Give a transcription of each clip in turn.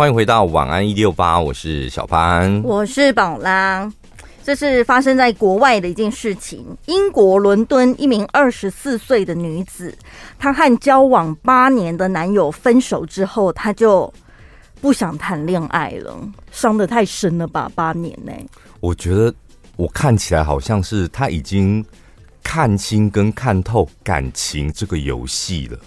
欢迎回到晚安一六八，我是小潘，我是宝拉。这是发生在国外的一件事情。英国伦敦一名二十四岁的女子，她和交往八年的男友分手之后，她就不想谈恋爱了，伤得太深了吧？八年呢？我觉得我看起来好像是她已经看清跟看透感情这个游戏了，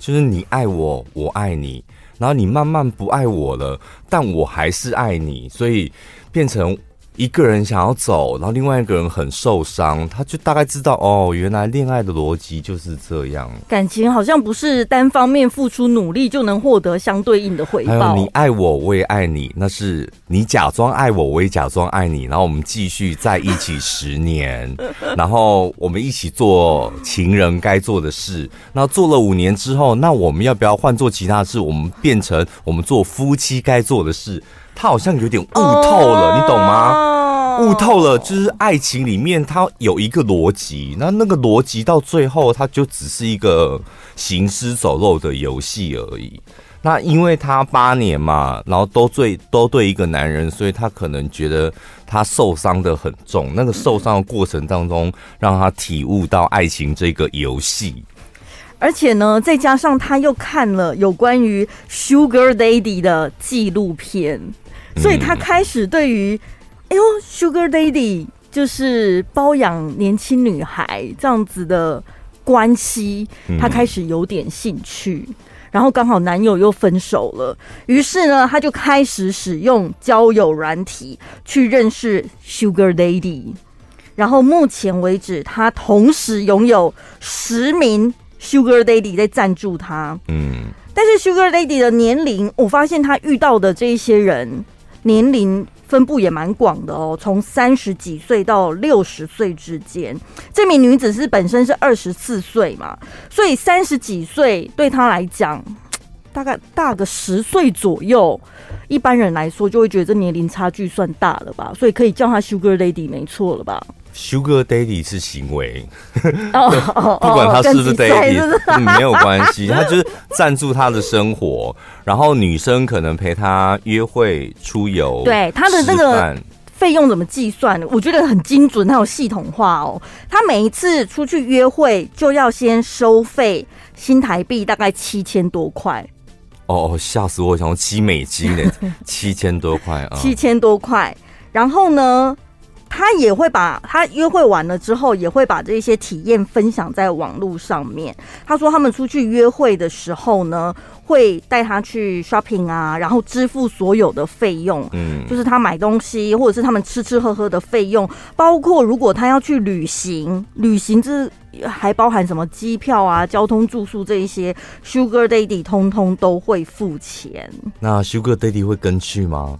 就是你爱我，我爱你。然后你慢慢不爱我了，但我还是爱你，所以变成。一个人想要走，然后另外一个人很受伤，他就大概知道哦，原来恋爱的逻辑就是这样。感情好像不是单方面付出努力就能获得相对应的回报。还有你爱我，我也爱你，那是你假装爱我，我也假装爱你，然后我们继续在一起十年，然后我们一起做情人该做的事。那做了五年之后，那我们要不要换做其他事？我们变成我们做夫妻该做的事。他好像有点悟透了，你懂吗？悟透了，就是爱情里面它有一个逻辑，那那个逻辑到最后，它就只是一个行尸走肉的游戏而已。那因为他八年嘛，然后都对都对一个男人，所以他可能觉得他受伤的很重。那个受伤的过程当中，让他体悟到爱情这个游戏。而且呢，再加上他又看了有关于 Sugar Daddy 的纪录片。所以他开始对于，哎呦，Sugar Daddy 就是包养年轻女孩这样子的关系，他开始有点兴趣。然后刚好男友又分手了，于是呢，他就开始使用交友软体去认识 Sugar Daddy。然后目前为止，他同时拥有十名 Sugar Daddy 在赞助他。嗯，但是 Sugar Daddy 的年龄，我发现他遇到的这一些人。年龄分布也蛮广的哦，从三十几岁到六十岁之间。这名女子是本身是二十四岁嘛，所以三十几岁对她来讲，大概大个十岁左右。一般人来说就会觉得这年龄差距算大了吧，所以可以叫她 Sugar Lady 没错了吧？Sugar Daddy 是行为，不管他是不是 Daddy，没有关系，他就是赞助他的生活，然后女生可能陪他约会、出游，对他的那个费用怎么计算？我觉得很精准，他有系统化哦。他每一次出去约会就要先收费新台币大概七千多块。哦，吓死我！想说七美金呢，七千多块啊，七千多块。然后呢？他也会把他约会完了之后，也会把这些体验分享在网络上面。他说他们出去约会的时候呢，会带他去 shopping 啊，然后支付所有的费用，嗯，就是他买东西或者是他们吃吃喝喝的费用，包括如果他要去旅行，旅行这还包含什么机票啊、交通住宿这一些，Sugar Daddy 通通都会付钱。那 Sugar Daddy 会跟去吗？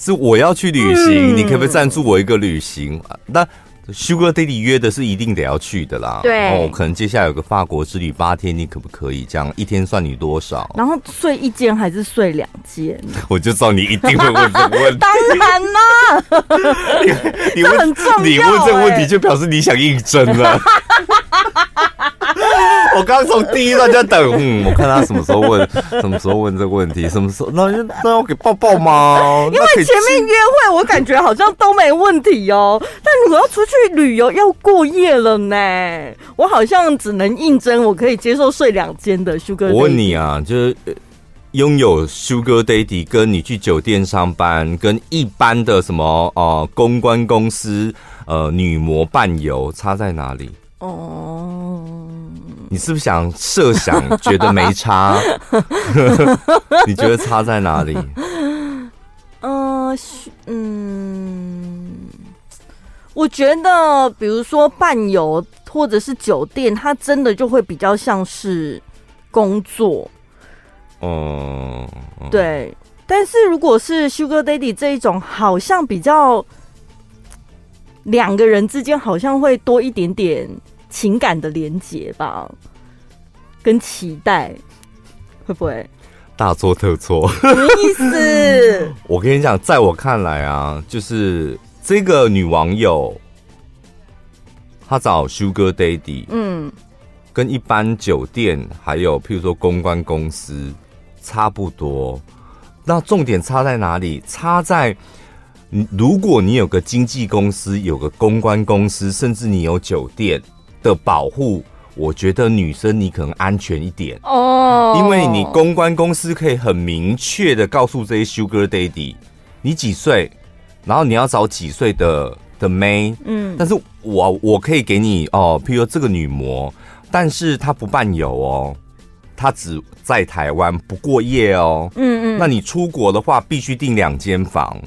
是我要去旅行，嗯、你可不可以赞助我一个旅行？那 Sugar Daddy 约的是一定得要去的啦。对，哦，可能接下来有个法国之旅八天，你可不可以这样？一天算你多少？然后睡一间还是睡两间？我就知道你一定会问这个问题。当然啦，你问你问这个问题就表示你想应征了。我刚从第一段就在等，嗯，我看他什么时候问，什么时候问这个问题，什么时候那那要给抱抱吗？因为前面约会我感觉好像都没问题哦，但如果要出去旅游要过夜了呢，我好像只能应征我可以接受睡两间的 Sugar。我问你啊，就是拥有 Sugar Daddy 跟你去酒店上班，跟一般的什么呃公关公司呃女模伴游差在哪里？哦，你是不是想设想觉得没差？你觉得差在哪里？呃，嗯，我觉得，比如说伴游或者是酒店，它真的就会比较像是工作。哦，对。但是如果是 Sugar Daddy 这一种，好像比较两个人之间好像会多一点点。情感的连结吧，跟期待会不会大错特错？什么意思？我跟你讲，在我看来啊，就是这个女网友她找 Sugar Daddy，嗯，跟一般酒店还有譬如说公关公司差不多。那重点差在哪里？差在，如果你有个经纪公司，有个公关公司，甚至你有酒店的保护，我觉得女生你可能安全一点。哦，因为你公关公司可以很明确的告诉这些 Sugar Daddy，你几岁，然后你要找几岁的的妹，嗯，但是我我可以给你哦，譬如说这个女模，但是她不伴游哦。她只在台湾不过夜哦，嗯嗯，那你出国的话必须订两间房，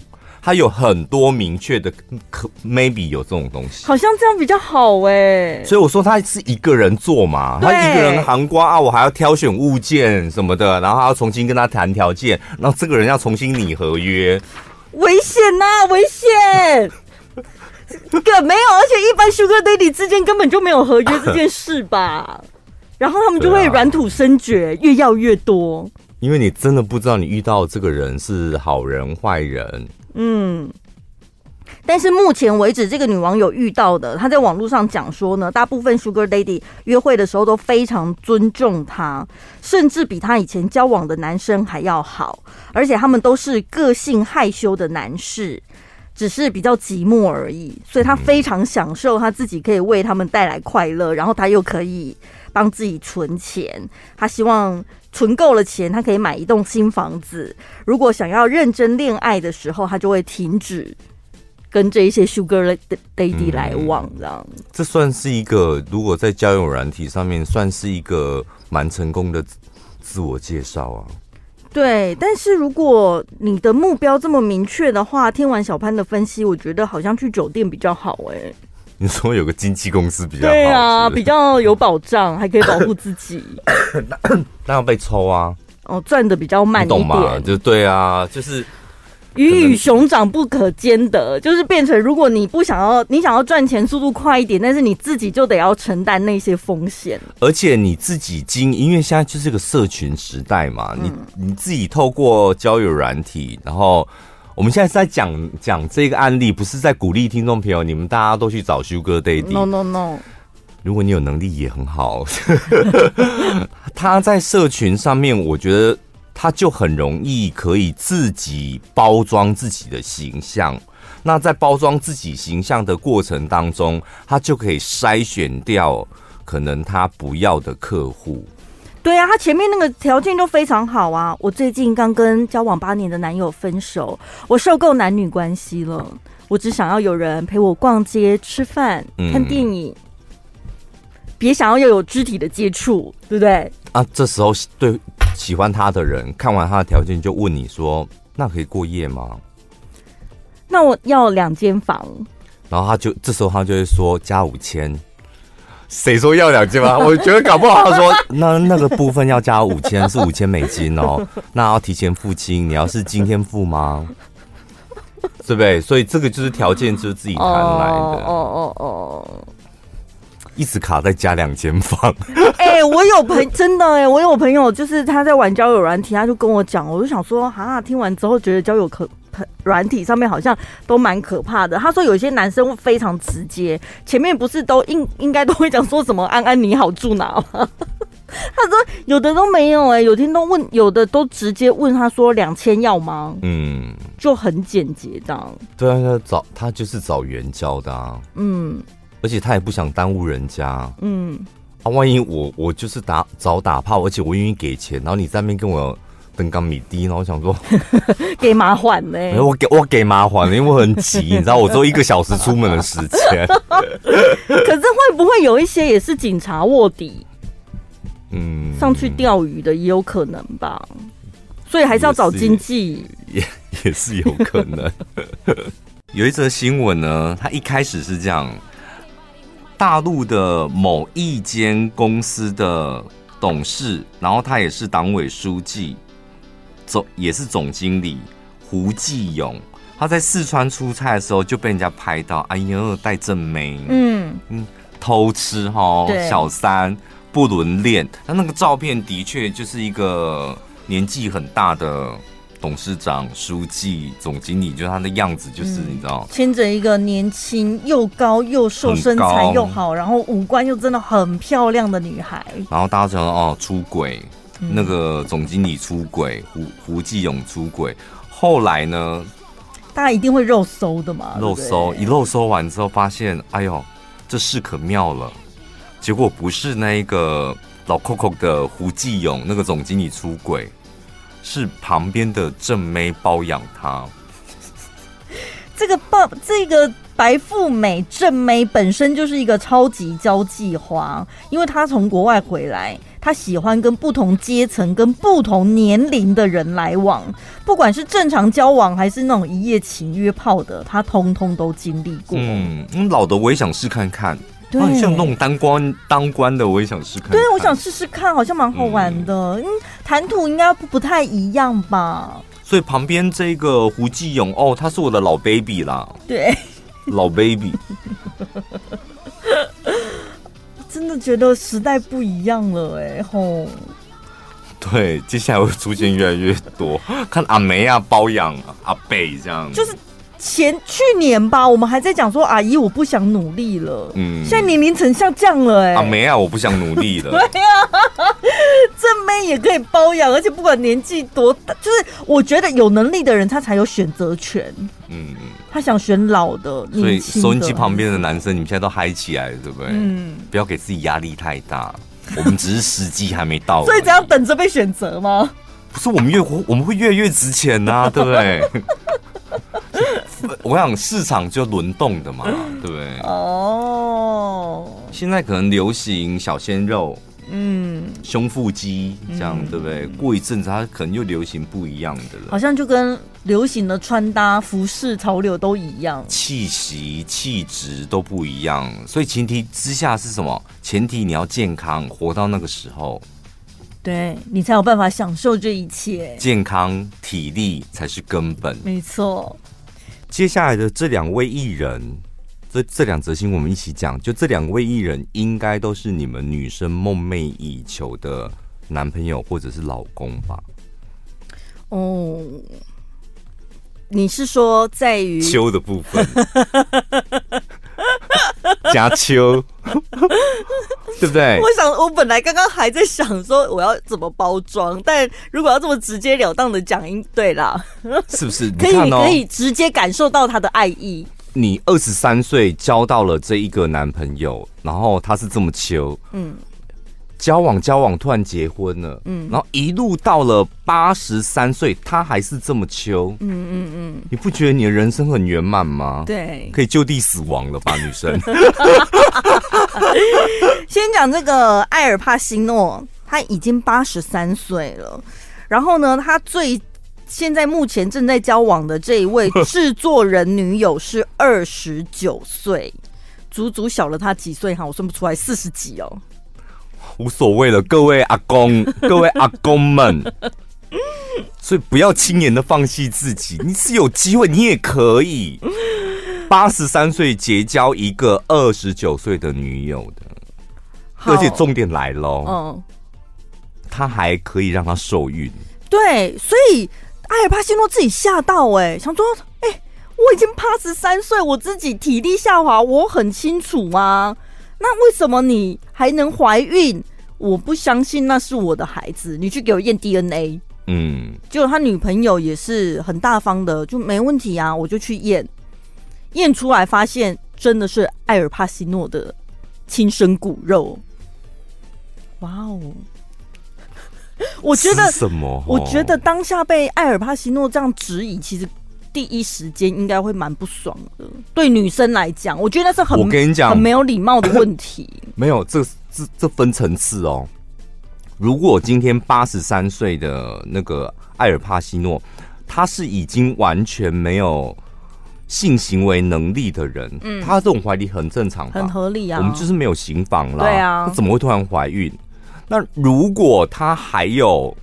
他有很多明确的，可 maybe 有这种东西，好像这样比较好哎，所以我说他是一个人做嘛，他一个人航瓜啊，我还要挑选物件什么的，然后还要重新跟他谈条件，然后这个人要重新拟合约，危险呐，危险，更没有，而且一般 Sugar Daddy 之间根本就没有合约这件事吧。然后他们就会软土深掘，越要越多。因为你真的不知道你遇到这个人是好人坏人。嗯，但是目前为止，这个女网友遇到的，她在网络上讲说呢，大部分 Sugar Daddy 约会的时候都非常尊重她，甚至比她以前交往的男生还要好，而且他们都是个性害羞的男士，只是比较寂寞而已。所以她非常享受，她自己可以为他们带来快乐，然后她又可以。帮自己存钱，他希望存够了钱，他可以买一栋新房子。如果想要认真恋爱的时候，他就会停止跟这一些 Sugar Daddy 来往，这样、嗯。这算是一个，如果在交友软体上面，算是一个蛮成功的自我介绍啊。对，但是如果你的目标这么明确的话，听完小潘的分析，我觉得好像去酒店比较好哎、欸。你说有个经纪公司比较好，对啊，比较有保障，还可以保护自己。那要被抽啊？哦，赚的比较慢一点，懂吗？就对啊，就是鱼与熊掌不可兼得，就是变成如果你不想要，你想要赚钱速度快一点，但是你自己就得要承担那些风险。而且你自己经，因为现在就是个社群时代嘛，嗯、你你自己透过交友软体，然后。我们现在是在讲讲这个案例，不是在鼓励听众朋友，你们大家都去找 Sugar Daddy。No No No，如果你有能力也很好。他在社群上面，我觉得他就很容易可以自己包装自己的形象。那在包装自己形象的过程当中，他就可以筛选掉可能他不要的客户。对啊，他前面那个条件都非常好啊。我最近刚跟交往八年的男友分手，我受够男女关系了，我只想要有人陪我逛街、吃饭、看电影，别、嗯、想要又有肢体的接触，对不对？啊，这时候对喜欢他的人看完他的条件，就问你说：“那可以过夜吗？”那我要两间房，然后他就这时候他就会说加五千。谁说要两千吗？我觉得搞不好他说 那那个部分要加五千，是五千美金哦。那要提前付清，你要是今天付吗？对不对？所以这个就是条件，就是自己谈来的。哦哦哦，一直卡在加两间房。哎、欸，我有朋真的哎、欸，我有朋友就是他在玩交友软体，他就跟我讲，我就想说啊，听完之后觉得交友可。软体上面好像都蛮可怕的。他说有些男生非常直接，前面不是都应应该都会讲说什么“安安你好，住哪”吗？他说有的都没有哎、欸，有天都问，有的都直接问他说两千要吗？嗯，就很简洁这样。对啊，他找他就是找援交的啊。嗯，而且他也不想耽误人家。嗯，啊，万一我我就是打找打炮，而且我愿意给钱，然后你在那边跟我。登高米低，然后我想说给麻烦呢，我给我给麻烦了，因为我很急，你知道，我只有一个小时出门的时间。可是会不会有一些也是警察卧底？嗯，上去钓鱼的也有可能吧，所以还是要找经济，也也是有可能。有一则新闻呢，他一开始是这样：大陆的某一间公司的董事，然后他也是党委书记。总也是总经理胡继勇，他在四川出差的时候就被人家拍到，哎呦戴正妹，嗯。嗯偷吃哈，小三不伦恋，他那个照片的确就是一个年纪很大的董事长、书记、总经理，就他的样子就是、嗯、你知道，牵着一个年轻又高又瘦、身材又好，然后五官又真的很漂亮的女孩，然后大家讲哦出轨。那个总经理出轨，胡胡继勇出轨，后来呢，大家一定会肉搜的嘛，肉搜一肉搜完之后，发现哎呦，这事可妙了，结果不是那一个老 Coco 的胡继勇那个总经理出轨，是旁边的正妹包养他。这个包这个。白富美正妹本身就是一个超级交际花，因为她从国外回来，她喜欢跟不同阶层、跟不同年龄的人来往，不管是正常交往还是那种一夜情约炮的，他通通都经历过。嗯，老的我也想试看看，对，像那种当官当官的我也想试看看。对，我想试试看，好像蛮好玩的。嗯，谈吐应该不太一样吧？所以旁边这个胡继勇哦，他是我的老 baby 啦。对。老 baby，真的觉得时代不一样了哎吼！对，接下来会出现越来越多，看阿梅啊包养阿贝这样，就是。前去年吧，我们还在讲说阿姨我不想努力了，嗯，现在年龄层下降了，哎，啊没啊，我不想努力了，对呀、啊，正妹也可以包养，而且不管年纪多大，就是我觉得有能力的人他才有选择权，嗯。嗯，他想选老的，所以收音机旁边的男生，你们现在都嗨起来了，对不对？嗯，不要给自己压力太大，我们只是时机还没到，所以只要等着被选择吗？不是，我们越活我们会越来越值钱呐、啊，对不对？我想市场就轮动的嘛，对不对？哦，现在可能流行小鲜肉，嗯，胸腹肌这样，对不对？过一阵子，它可能又流行不一样的了。好像就跟流行的穿搭、服饰潮流都一样，气息、气质都不一样。所以前提之下是什么？前提你要健康，活到那个时候，对你才有办法享受这一切。健康、体力才是根本，没错。接下来的这两位艺人，这这两则新闻我们一起讲。就这两位艺人，应该都是你们女生梦寐以求的男朋友或者是老公吧？哦，你是说在于 秋的部分？加秋，对不对？我想，我本来刚刚还在想说我要怎么包装，但如果要这么直截了当的讲，应对啦，是不是？可以，可以直接感受到他的爱意。你二十三岁交到了这一个男朋友，然后他是这么秋，嗯。交往交往，突然结婚了，嗯，然后一路到了八十三岁，他还是这么秋，嗯嗯嗯，你不觉得你的人生很圆满吗？对，可以就地死亡了吧，女生。先讲这个艾尔帕西诺，他已经八十三岁了，然后呢，他最现在目前正在交往的这一位 制作人女友是二十九岁，足足小了他几岁哈，我算不出来，四十几哦。无所谓了，各位阿公，各位阿公们，所以不要轻言的放弃自己，你是有机会，你也可以。八十三岁结交一个二十九岁的女友的，而且重点来喽，嗯，他还可以让他受孕，对，所以艾尔帕西诺自己吓到哎、欸，想说，哎、欸，我已经八十三岁，我自己体力下滑，我很清楚啊。那为什么你还能怀孕？我不相信那是我的孩子。你去给我验 DNA。嗯，结果他女朋友也是很大方的，就没问题啊，我就去验，验出来发现真的是艾尔帕西诺的亲生骨肉。哇哦！我觉得什么？我觉得当下被艾尔帕西诺这样质疑，其实。第一时间应该会蛮不爽的，对女生来讲，我觉得那是很我跟你讲很没有礼貌的问题。没有，这这这分层次哦。如果今天八十三岁的那个艾尔帕西诺，他是已经完全没有性行为能力的人，嗯，他这种怀疑很正常，很合理啊。我们就是没有行房啦，对啊，他怎么会突然怀孕？那如果他还有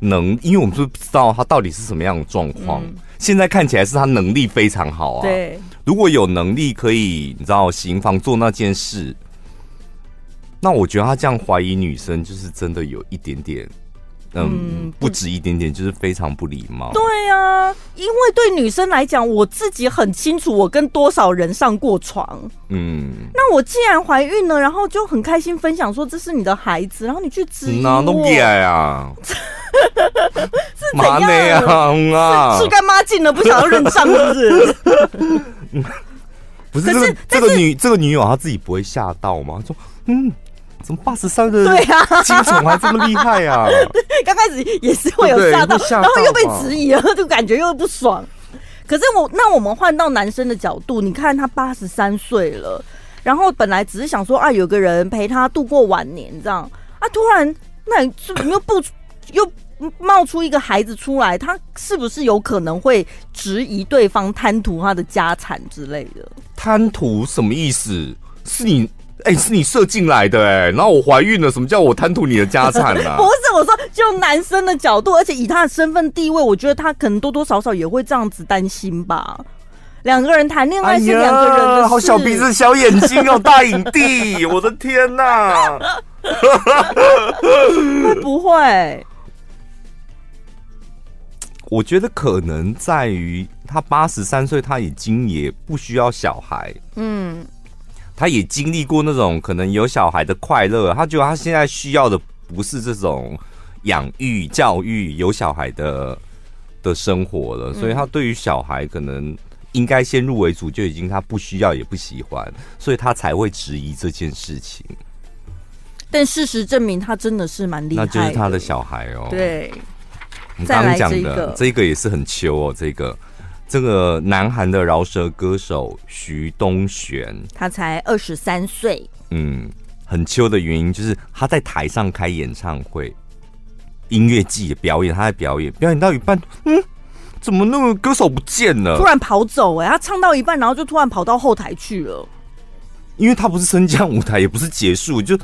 能，因为我们是不知道他到底是什么样的状况。嗯现在看起来是他能力非常好啊。对，如果有能力可以，你知道，行房做那件事，那我觉得他这样怀疑女生，就是真的有一点点嗯，不止一点点，就是非常不礼貌。对啊，因为对女生来讲，我自己很清楚我跟多少人上过床。嗯，那我既然怀孕了，然后就很开心分享说这是你的孩子，然后你去质疑我，都改 啊，是怎样啊？是干妈进了，不想要认账，是不是？不是，这个这个女这个女友她自己不会吓到吗？说嗯。怎么八十三的对啊，精虫还这么厉害啊？刚开始也是会有吓到，然后又被质疑了，就感觉又不爽。可是我那我们换到男生的角度，你看他八十三岁了，然后本来只是想说啊，有个人陪他度过晚年这样啊，突然那又不 又冒出一个孩子出来，他是不是有可能会质疑对方贪图他的家产之类的？贪图什么意思？是你？哎、欸，是你射进来的哎、欸，然后我怀孕了，什么叫我贪图你的家产呢、啊？不是，我说就男生的角度，而且以他的身份地位，我觉得他可能多多少少也会这样子担心吧。两个人谈恋爱是两个人的事、哎、好小鼻子小眼睛哦，大影帝，我的天哪、啊！会不会？我觉得可能在于他八十三岁，他已经也不需要小孩。嗯。他也经历过那种可能有小孩的快乐，他觉得他现在需要的不是这种养育、教育、有小孩的的生活了，所以他对于小孩可能应该先入为主就已经他不需要也不喜欢，所以他才会质疑这件事情。但事实证明，他真的是蛮厉害的，那就是他的小孩哦。对，你刚刚讲的这个也是很秋哦，这个。这个南韩的饶舌歌手徐东玄，他才二十三岁。嗯，很秋的原因就是他在台上开演唱会，音乐季表演，他在表演，表演到一半，嗯，怎么那个歌手不见了？突然跑走哎、欸，他唱到一半，然后就突然跑到后台去了。因为他不是升降舞台，也不是结束，就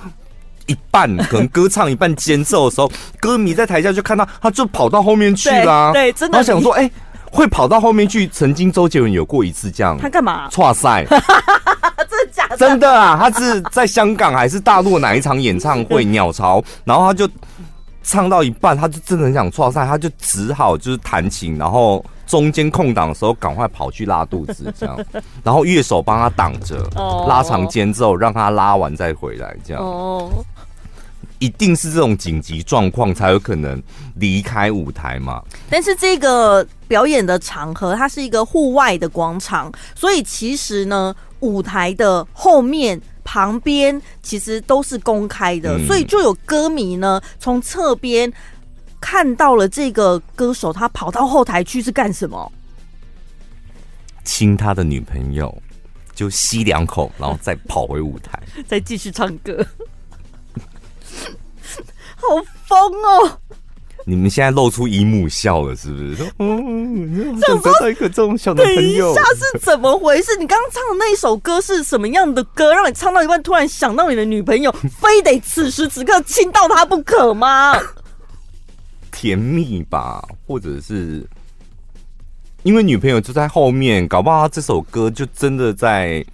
一半，可能歌唱一半间奏的时候，歌迷在台下就看到他，就跑到后面去啦。对，真的。他想说，哎、欸。会跑到后面去。曾经周杰伦有过一次这样，他干嘛？挫赛，真的假的？真的啊！他是在香港还是大陆哪一场演唱会？鸟巢，然后他就唱到一半，他就真的很想挫赛，他就只好就是弹琴，然后中间空档的时候赶快跑去拉肚子，这样，然后乐手帮他挡着，拉长间奏，让他拉完再回来，这样。一定是这种紧急状况才有可能离开舞台嘛？但是这个表演的场合，它是一个户外的广场，所以其实呢，舞台的后面、旁边其实都是公开的，嗯、所以就有歌迷呢从侧边看到了这个歌手，他跑到后台去是干什么？亲他的女朋友，就吸两口，然后再跑回舞台，再继续唱歌。好疯哦！你们现在露出姨母笑了，是不是？说，嗯，想得到一个这种小男朋友，等一下是怎么回事？你刚刚唱的那一首歌是什么样的歌？让你唱到一半突然想到你的女朋友，非得此时此刻亲到她不可吗？甜蜜吧，或者是因为女朋友就在后面，搞不好这首歌就真的在。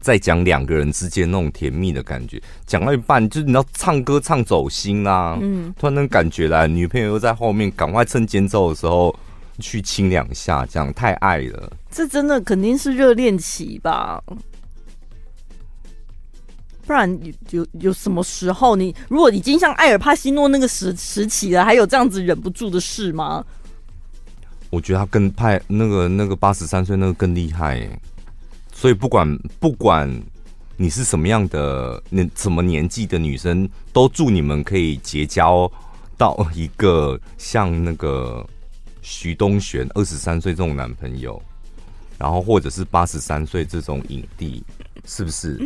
在讲两个人之间那种甜蜜的感觉，讲到一半就是你要唱歌唱走心啊，嗯，突然那感觉来，女朋友又在后面，赶快趁间奏的时候去亲两下，这样太爱了。这真的肯定是热恋期吧？不然有有有什么时候你如果已经像艾尔帕西诺那个时时期了，还有这样子忍不住的事吗？我觉得他更派那个那个八十三岁那个更厉害欸。所以不管不管你是什么样的年什么年纪的女生，都祝你们可以结交到一个像那个徐东玄二十三岁这种男朋友，然后或者是八十三岁这种影帝，是不是？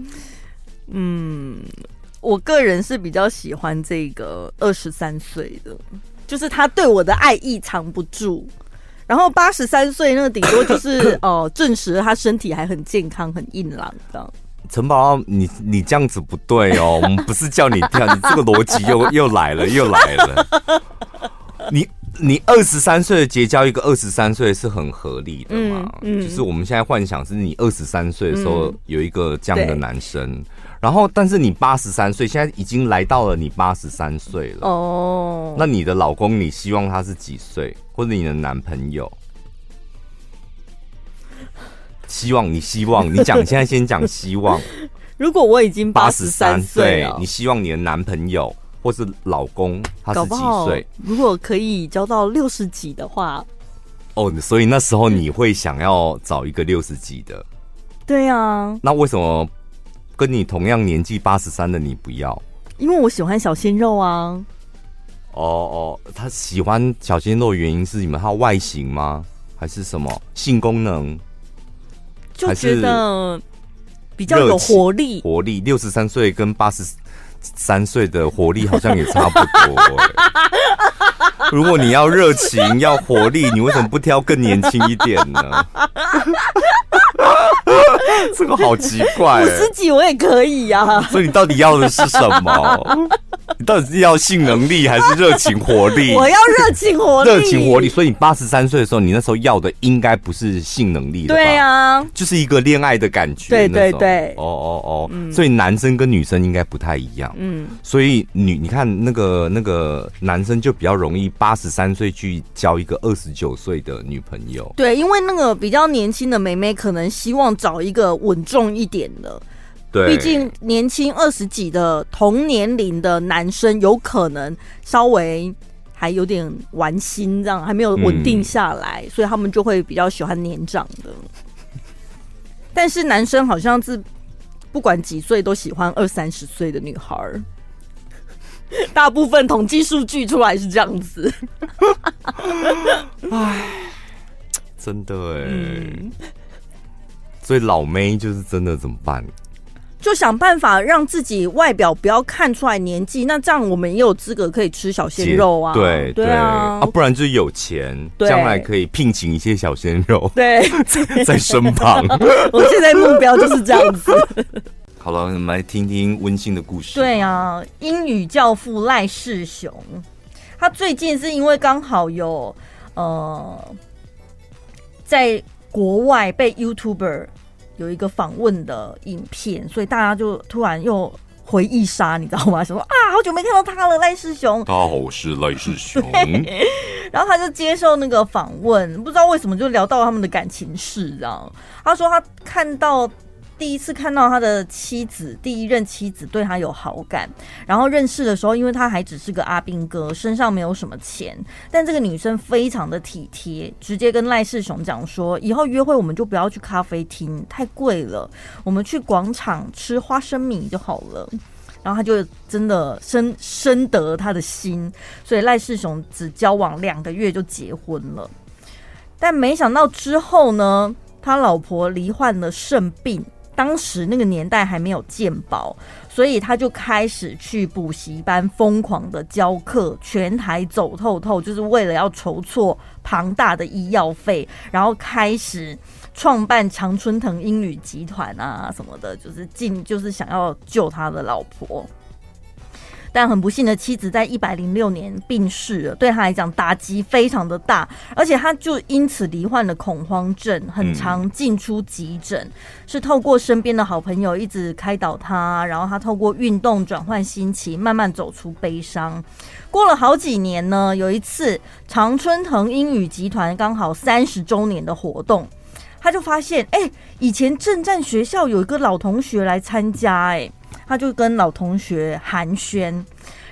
嗯，我个人是比较喜欢这个二十三岁的，就是他对我的爱意藏不住。然后八十三岁，那个顶多就是 哦，证实他身体还很健康、很硬朗的。陈宝，你你这样子不对哦，我们不是叫你跳，你这个逻辑又 又来了，又来了。你你二十三岁的结交一个二十三岁是很合理的嘛？嗯，嗯，就是我们现在幻想是你二十三岁的时候有一个这样的男生，然后，但是你八十三岁，现在已经来到了你八十三岁了。哦，那你的老公，你希望他是几岁？或者你的男朋友？希望你希望你讲，现在先讲希望。如果我已经八十三岁，你希望你的男朋友或是老公他是几岁？如果可以交到六十几的话，哦，所以那时候你会想要找一个六十几的？对啊。那为什么？跟你同样年纪八十三的你不要，因为我喜欢小鲜肉啊。哦哦，他喜欢小鲜肉的原因是你们他外形吗？还是什么性功能？就觉得比较有活力。活力，六十三岁跟八十三岁的活力 好像也差不多欸。如果你要热情要活力，你为什么不挑更年轻一点呢？这个好奇怪，欸，五十几我也可以呀，啊。所以你到底要的是什么？你到底是要性能力还是热情活力？我要热情活力，热情活力。所以你八十三岁的时候，你那时候要的应该不是性能力？对啊，就是一个恋爱的感觉。对对对，哦哦哦，所以男生跟女生应该不太一样。嗯，所以女，你看那个那个男生就比较容易八十三岁去交一个二十九岁的女朋友。对，因为那个比较年轻的妹妹可能希望找一个稳重一点的。对，毕竟年轻二十几的同年龄的男生，有可能稍微还有点玩心，这样还没有稳定下来，嗯，所以他们就会比较喜欢年长的。但是男生好像是不管几岁都喜欢二三十岁的女孩儿，大部分统计数据出来是这样子。哎，真的哎，嗯，所以老妹就是真的怎么办？就想办法让自己外表不要看出来年纪，那这样我们也有资格可以吃小鲜肉啊！对对啊，啊，不然就是有钱，将来可以聘请一些小鲜肉，对，在 在身旁。我现在目标就是这样子。好了，我们来听听温馨的故事。对啊，英语教父赖世雄，他最近是因为刚好有呃，在国外被 YouTuber。有一个访问的影片，所以大家就突然又回忆杀，你知道吗？什么啊，好久没看到他了，赖世雄。大家好，我是赖世雄。然后他就接受那个访问，不知道为什么就聊到他们的感情事，这样。他说他看到。第一次看到他的妻子，第一任妻子对他有好感，然后认识的时候，因为他还只是个阿兵哥，身上没有什么钱，但这个女生非常的体贴，直接跟赖世雄讲说，以后约会我们就不要去咖啡厅，太贵了，我们去广场吃花生米就好了。然后他就真的深深得他的心，所以赖世雄只交往两个月就结婚了，但没想到之后呢，他老婆罹患了肾病。当时那个年代还没有健保，所以他就开始去补习班疯狂的教课，全台走透透，就是为了要筹措庞大的医药费，然后开始创办常春藤英语集团啊什么的，就是进就是想要救他的老婆。但很不幸的妻子在一百零六年病逝了，对他来讲打击非常的大，而且他就因此罹患了恐慌症，很常进出急诊，嗯，是透过身边的好朋友一直开导他，然后他透过运动转换心情，慢慢走出悲伤。过了好几年呢，有一次常春藤英语集团刚好三十周年的活动，他就发现，哎，以前正战学校有一个老同学来参加，哎。他就跟老同学寒暄，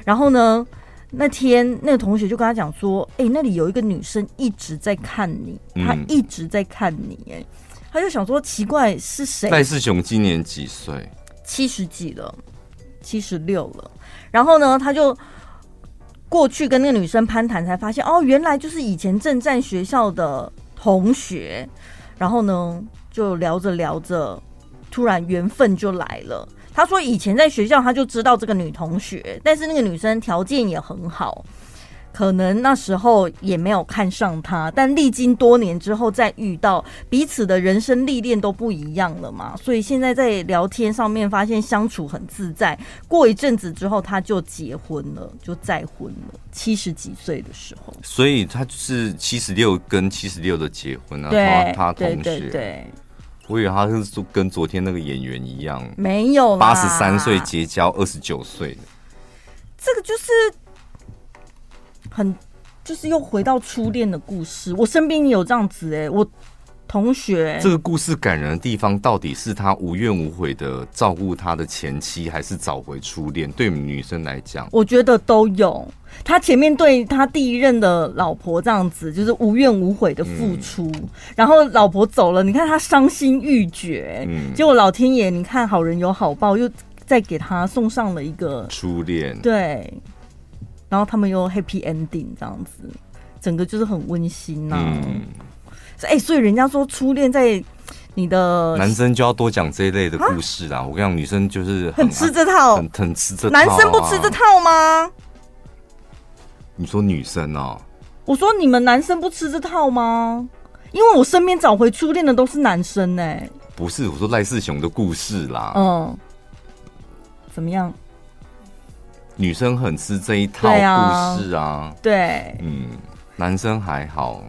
然后呢，那天那个同学就跟他讲说：“哎、欸，那里有一个女生一直在看你，她一直在看你。”哎，他就想说奇怪是谁？戴世雄今年几岁？七十几了，七十六了。然后呢，他就过去跟那个女生攀谈，才发现哦，原来就是以前正战学校的同学。然后呢，就聊着聊着，突然缘分就来了。他说以前在学校他就知道这个女同学，但是那个女生条件也很好，可能那时候也没有看上她。但历经多年之后再遇到，彼此的人生历练都不一样了嘛，所以现在在聊天上面发现相处很自在。过一阵子之后他就结婚了，就再婚了，七十几岁的时候。所以他是七十六跟七十六的结婚啊，他，他同学。对对对。我以为他是跟昨天那个演员一样，没有八十三岁结交二十九岁的，这个就是很就是又回到初恋的故事。我身边也有这样子哎、欸，我同学。这个故事感人的地方，到底是他无怨无悔的照顾他的前妻，还是找回初恋？对女生来讲，我觉得都有。他前面对他第一任的老婆这样子，就是无怨无悔的付出，嗯、然后老婆走了，你看他伤心欲绝，嗯，结果老天爷，你看好人有好报，又再给他送上了一个初恋，对，然后他们又 happy ending 这样子，整个就是很温馨呐、啊，嗯，哎、欸，所以人家说初恋在你的男生就要多讲这一类的故事啦。我跟你讲，女生就是很，很吃这套，很很吃这套、啊，男生不吃这套吗？你说女生哦？我说你们男生不吃这套吗？因为我身边找回初恋的都是男生呢。不是，我说赖世雄的故事啦。嗯，怎么样？女生很吃这一套故事啊。对，嗯，男生还好。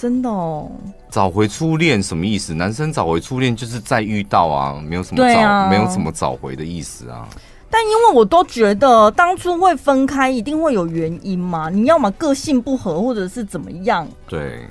真的哦。找回初恋什么意思？男生找回初恋就是再遇到啊，没有什么找，啊、没有什么找回的意思啊。但因为我都觉得当初会分开一定会有原因嘛，你要么个性不合，或者是怎么样？对。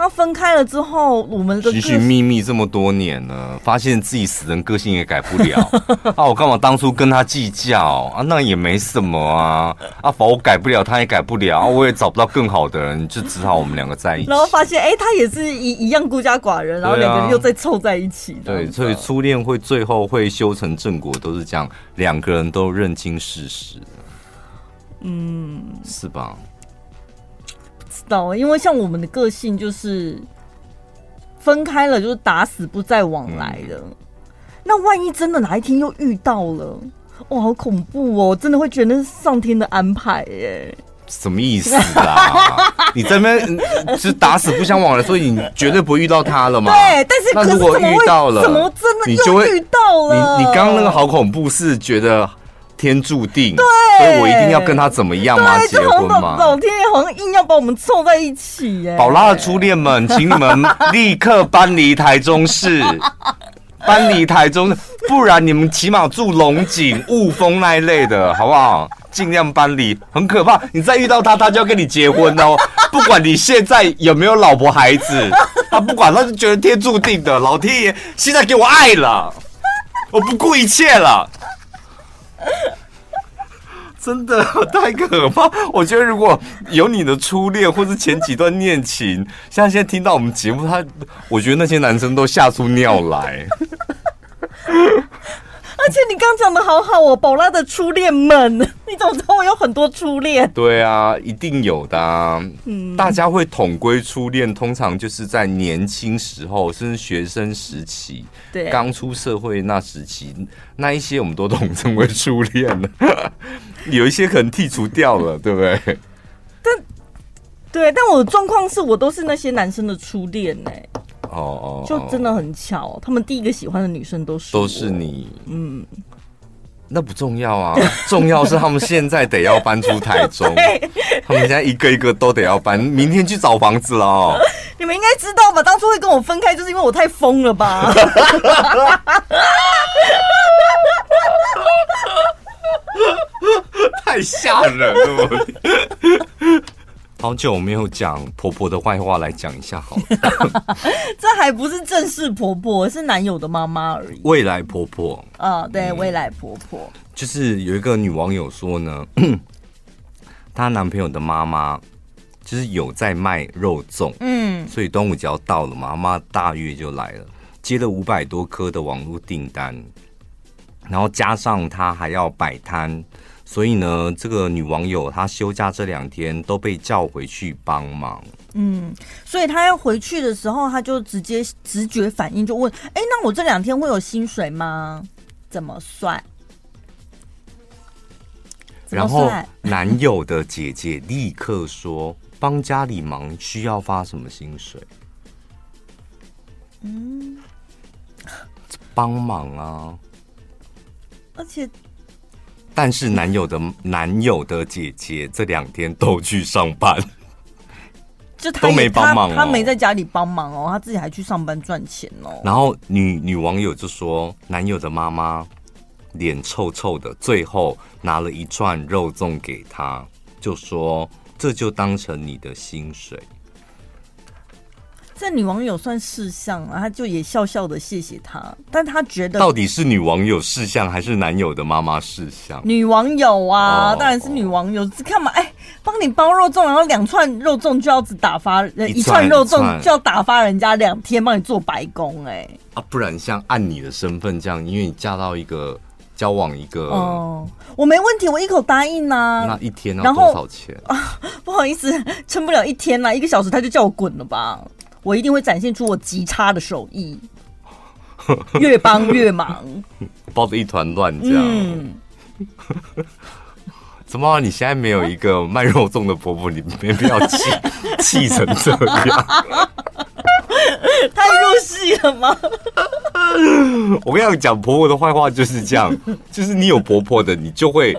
那分开了之后，我们的寻寻觅觅这么多年了，发现自己死人个性也改不了 啊！我干嘛当初跟他计较啊？那也没什么啊！啊，反正我改不了，他也改不了，啊，我也找不到更好的人，就只好我们两个在一起。然后发现，哎、欸，他也是一一样孤家寡人，然后两个人又再凑在一起。对，对，所以初恋会最后会修成正果，都是这样，两个人都认清事实。嗯，是吧？因为像我们的个性就是分开了，就是打死不再往来的。嗯、那万一真的哪一天又遇到了，哇，好恐怖哦！真的会觉得那是上天的安排耶。什么意思啊？你这边是打死不相往来，所以你绝对不会遇到他了嘛？对，但是那如果遇到了，怎么真的你就会遇到了？你你刚刚那个好恐怖，是觉得？天注定，对，所以我一定要跟他怎么样吗？结婚吗？老天爷好像硬要把我们凑在一起耶！宝拉的初恋们，请你们立刻搬离台中市，搬离台中，不然你们起码住龙井、雾峰那一类的，好不好？尽量搬离，很可怕。你再遇到他，他就要跟你结婚哦。不管你现在有没有老婆孩子，他不管，他就觉得天注定的。老天爷现在给我爱了，我不顾一切了。真的太可怕！我觉得如果有你的初恋或是前几段恋情，像现在听到我们节目，他我觉得那些男生都吓出尿来。而且你刚讲的好好哦，宝拉的初恋们，你怎么知道我有很多初恋？对啊，一定有的啊。嗯，大家会统归初恋，通常就是在年轻时候，甚至学生时期，对，刚出社会那时期，那一些我们都统称为初恋了。有一些可能剔除掉了，对不对？但对，但我的状况是我都是那些男生的初恋呢。哦哦，就真的很巧，他们第一个喜欢的女生都是都是你，嗯，那不重要啊，重要是他们现在得要搬出台中，他们现在一个一个都得要搬，明天去找房子了哦。你们应该知道吧？当初会跟我分开，就是因为我太疯了吧？太吓人了！好久没有讲婆婆的坏话，来讲一下好了。这还不是正式婆婆，是男友的妈妈而已。未来婆婆啊、哦，对，未来婆婆。就是有一个女网友说呢，她男朋友的妈妈就是有在卖肉粽，嗯，所以端午节要到了嘛，妈妈大月就来了，接了五百多颗的网络订单，然后加上她还要摆摊。所以呢，这个女网友她休假这两天都被叫回去帮忙。嗯，所以她要回去的时候，她就直接直觉反应就问：“哎，那我这两天会有薪水吗？怎么算？”然后男友的姐姐立刻说：“帮家里忙需要发什么薪水？”嗯，帮忙啊，而且。但是男友的男友的姐姐这两天都去上班，就他都没帮忙哦他，他没在家里帮忙哦，他自己还去上班赚钱哦。然后女女网友就说，男友的妈妈脸臭臭的，最后拿了一串肉粽给他，就说这就当成你的薪水。这女网友算识相啊，他就也笑笑的谢谢他，但他觉得到底是女网友识相还是男友的妈妈识相？女网友啊，哦、当然是女网友。这干嘛？哎，帮你包肉粽，然后两串肉粽就要只打发一串，一串肉粽就要打发人家两天，帮你做白工哎、欸。啊，不然像按你的身份这样，因为你嫁到一个交往一个哦，我没问题，我一口答应呐、啊。那一天要多少钱啊？不好意思，撑不了一天啦，一个小时他就叫我滚了吧。我一定会展现出我极差的手艺，越帮越忙，包的一团乱这样。嗯、怎么？你现在没有一个卖肉粽的婆婆，你没必要气 气成这样，太入戏了吗？我跟你讲，婆婆的坏话就是这样，就是你有婆婆的，你就会。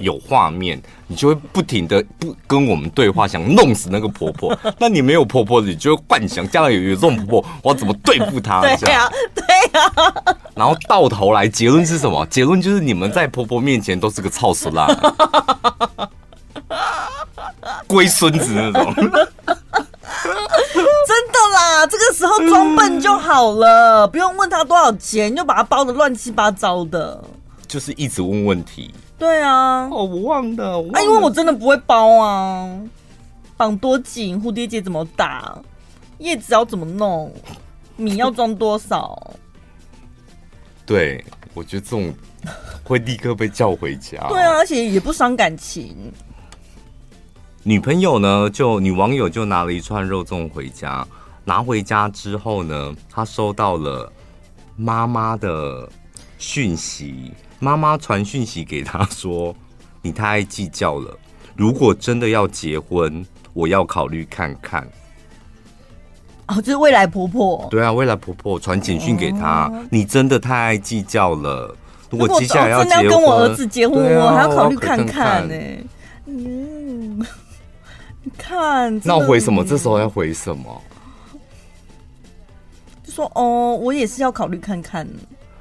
有画面，你就会不停的不跟我们对话，想弄死那个婆婆。那你没有婆婆，你就会幻想将来有有这种婆婆，我要怎么对付她？对呀，对呀。然后到头来结论是什么？结论就是你们在婆婆面前都是个操死啦，龟孙子那种。真的啦，这个时候装笨就好了，不用问他多少钱，就把它包的乱七八糟的。就是一直问问题。对啊，我忘的，啊，因为我真的不会包啊，绑多紧，蝴蝶结怎么打，叶子要怎么弄，米要装多少？对，我觉得这种会立刻被叫回家。对啊，而且也不伤感情。女朋友呢，就女网友就拿了一串肉粽回家，拿回家之后呢，她收到了妈妈的讯息。妈妈传讯息给他说：“你太爱计较了，如果真的要结婚，我要考虑看看。”哦，就是未来婆婆。对啊，未来婆婆传简讯给他：“哦、你真的太爱计较了，如果接下来要结婚，要跟我儿子结婚，啊、我还要考虑看看呢。看看”嗯，你看，那我回什么？这时候要回什么？就说：“哦，我也是要考虑看看。”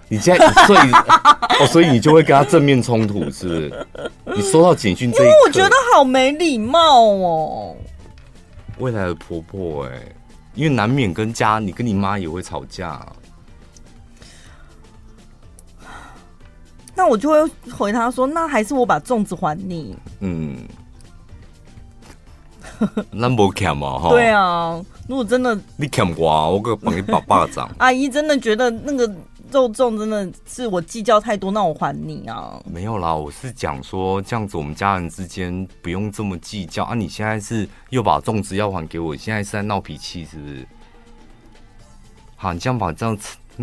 你现在所以 哦，所以你就会跟他正面冲突，是不是？你收到简讯，因为我觉得好没礼貌哦。未来的婆婆，哎，因为难免跟家，你跟你妈也会吵架。那我就会回他说：“那还是我把粽子还你。”嗯，那不欠嘛哈？对啊，如果真的你欠我，我可帮你把巴掌。阿姨真的觉得那个。肉粽真的是我计较太多，那我还你啊？没有啦，我是讲说这样子，我们家人之间不用这么计较啊。你现在是又把粽子要还给我，现在是在闹脾气是不是？好，你这样把这样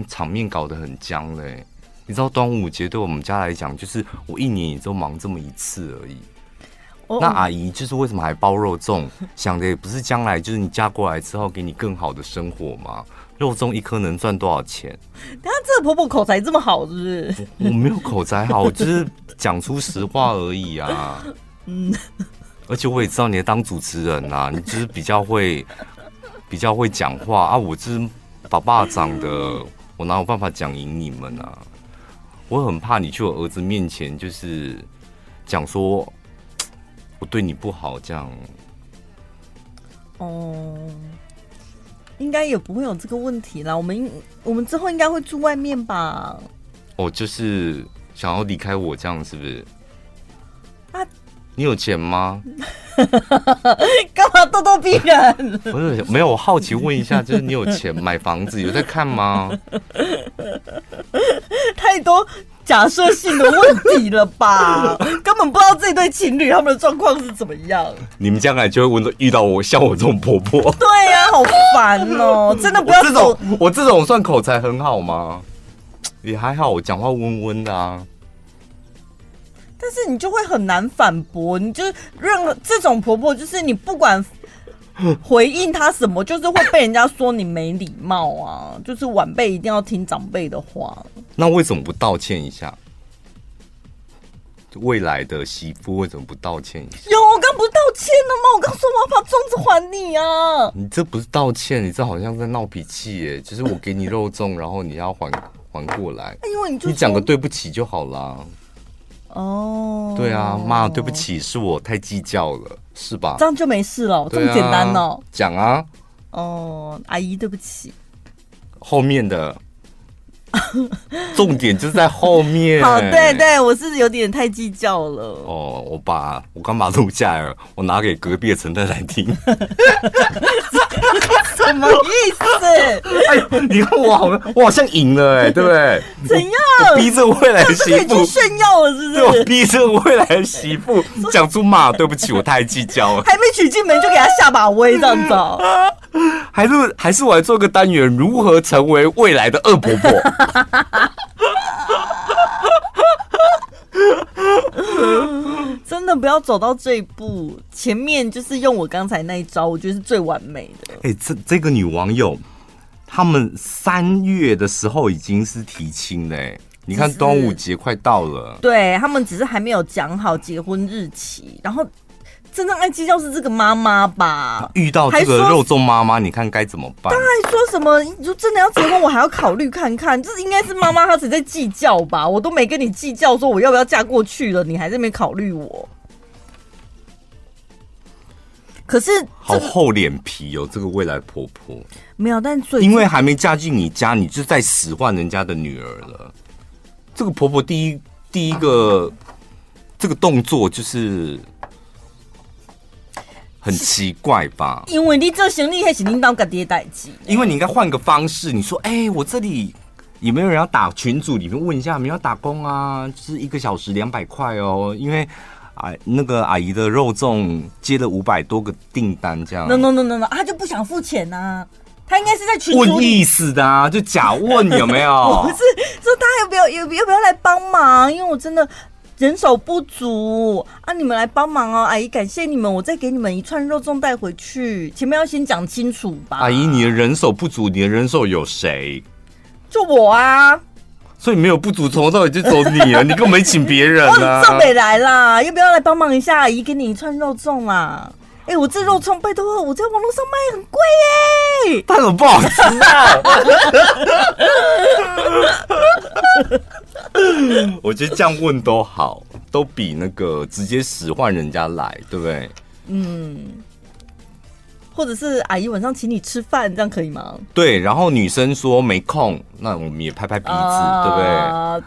场面搞得很僵嘞。你知道端午节对我们家来讲，就是我一年也就忙这么一次而已。Oh. 那阿姨就是为什么还包肉粽？想的也不是将来就是你嫁过来之后给你更好的生活吗？肉粽一颗能赚多少钱？等下这个婆婆口才这么好，是不是？我，我没有口才好，我就是讲出实话而已啊。嗯，而且我也知道你在当主持人啊，你就是比较会比较会讲话啊。我就是把爸长的，我哪有办法讲赢你们啊？我很怕你去我儿子面前就是讲说 我对你不好这样。哦。应该也不会有这个问题啦。我们我们之后应该会住外面吧？哦，就是想要离开我这样，是不是？啊，你有钱吗？干嘛咄咄逼人？不是，没有。我好奇问一下，就是你有钱买房子，有在看吗？太多。假设性的问题了吧？根本不知道这对情侣他们的状况是怎么样。你们将来就会问到遇到我像我这种婆婆。对呀、啊，好烦哦！真的不要这种，我这种算口才很好吗？也还好，我讲话温温的啊。但是你就会很难反驳，你就是任何这种婆婆，就是你不管。回应她什么，就是会被人家说你没礼貌啊！就是晚辈一定要听长辈的话。那为什么不道歉一下？未来的媳妇为什么不道歉一下？有，我刚不是道歉了吗？我刚说我要把粽子还你啊！你这不是道歉，你这好像在闹脾气耶。就是我给你肉粽，然后你要还还过来。因为你就你讲个对不起就好啦。哦，对啊，妈，对不起，是我太计较了，是吧？这样就没事了，这么简单哦。讲啊。哦，阿姨，对不起。后面的。重点就在后面。好，对对，我是有点太计较了。哦，我把我刚把录下来了，我拿给隔壁的陈太太听。什么意思？哎呦，你看我好像我好像赢了哎，对不对？怎样？逼着未来的媳妇炫耀了，是不是？我逼着未来的媳妇讲出骂，对不起，我太计较了。还没娶进门就给他下把威，这样子。还是还是我来做个单元，如何成为未来的恶婆婆？真的不要走到这一步，前面就是用我刚才那一招，我觉得是最完美的。哎、欸，这这个女网友，他们三月的时候已经是提亲嘞。你看端午节快到了，对，他们只是还没有讲好结婚日期，然后。真正爱计较是这个妈妈吧？遇到这个肉粽妈妈，你看该怎么办？他还说什么？你说真的要结婚，我还要考虑看看。这应该是妈妈她只在计较吧？我都没跟你计较，说我要不要嫁过去了，你还在没考虑我。可是好厚脸皮哦，这个未来婆婆没有，但最因为还没嫁进你家，你就在使唤人家的女儿了。这个婆婆第一第一个这个动作就是。很奇怪吧？因为你做行李还是领导个爹代志。因为你应该换个方式，你说，哎、欸，我这里有没有人要打群组里面问一下，有没有要打工啊？就是一个小时两百块哦。因为啊，那个阿姨的肉粽接了五百多个订单，这样。No no no no no，他就不想付钱呐、啊。他应该是在群问意思的啊，就假问有没有？不是说他要不要，要要不要来帮忙？因为我真的。人手不足啊！你们来帮忙哦，阿姨，感谢你们，我再给你们一串肉粽带回去。前面要先讲清楚吧。阿姨，你的人手不足，你的人手有谁？就我啊。所以没有不足，从头到尾就走你了。你根本没请别人啊。我北来啦，要不要来帮忙一下？阿姨，给你一串肉粽啦。哎、欸，我这肉粽拜托，我在网络上卖很贵耶。它怎么不好吃啊？我觉得这样问都好，都比那个直接使唤人家来，对不对？嗯，或者是阿姨晚上请你吃饭，这样可以吗？对，然后女生说没空，那我们也拍拍鼻子，呃、对不对？